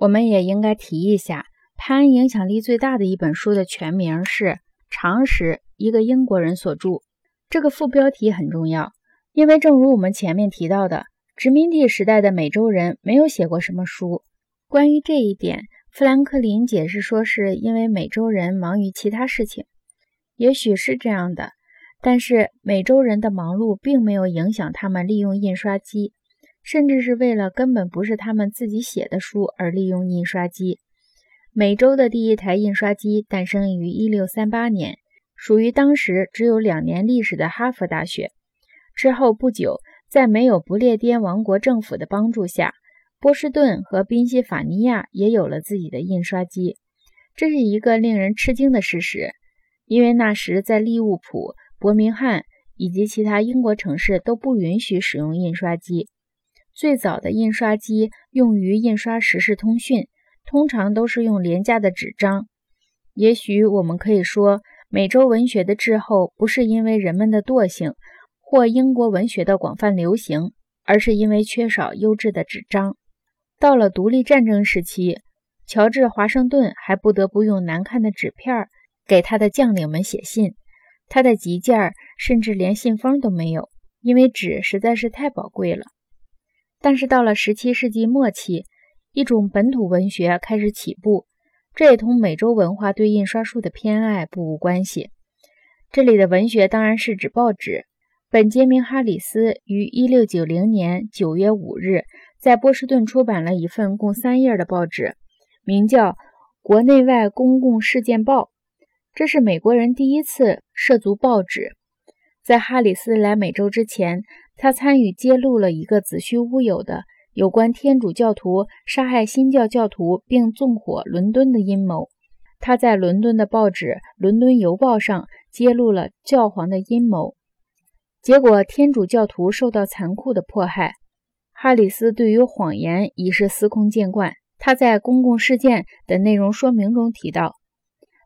我们也应该提一下，潘影响力最大的一本书的全名是《常识》，一个英国人所著。这个副标题很重要，因为正如我们前面提到的，殖民地时代的美洲人没有写过什么书。关于这一点，富兰克林解释说，是因为美洲人忙于其他事情。也许是这样的，但是美洲人的忙碌并没有影响他们利用印刷机。甚至是为了根本不是他们自己写的书而利用印刷机。美洲的第一台印刷机诞生于1638年，属于当时只有两年历史的哈佛大学。之后不久，在没有不列颠王国政府的帮助下，波士顿和宾夕法尼亚也有了自己的印刷机。这是一个令人吃惊的事实，因为那时在利物浦、伯明翰以及其他英国城市都不允许使用印刷机。最早的印刷机用于印刷时事通讯，通常都是用廉价的纸张。也许我们可以说，美洲文学的滞后不是因为人们的惰性或英国文学的广泛流行，而是因为缺少优质的纸张。到了独立战争时期，乔治·华盛顿还不得不用难看的纸片给他的将领们写信，他的急件甚至连信封都没有，因为纸实在是太宝贵了。但是到了十七世纪末期，一种本土文学开始起步，这也同美洲文化对印刷术的偏爱不无关系。这里的文学当然是指报纸。本杰明·哈里斯于一六九零年九月五日在波士顿出版了一份共三页的报纸，名叫《国内外公共事件报》。这是美国人第一次涉足报纸。在哈里斯来美洲之前。他参与揭露了一个子虚乌有的有关天主教徒杀害新教教徒并纵火伦敦的阴谋。他在伦敦的报纸《伦敦邮报》上揭露了教皇的阴谋，结果天主教徒受到残酷的迫害。哈里斯对于谎言已是司空见惯。他在公共事件的内容说明中提到，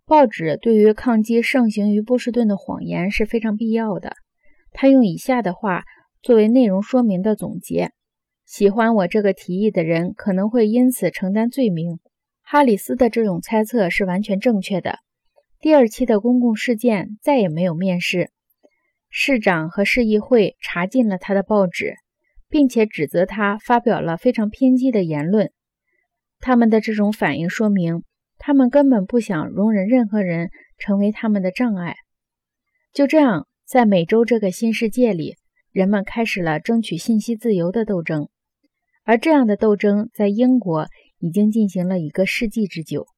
报纸对于抗击盛行于波士顿的谎言是非常必要的。他用以下的话。作为内容说明的总结，喜欢我这个提议的人可能会因此承担罪名。哈里斯的这种猜测是完全正确的。第二期的公共事件再也没有面试，市长和市议会查禁了他的报纸，并且指责他发表了非常偏激的言论。他们的这种反应说明，他们根本不想容忍任何人成为他们的障碍。就这样，在美洲这个新世界里。人们开始了争取信息自由的斗争，而这样的斗争在英国已经进行了一个世纪之久。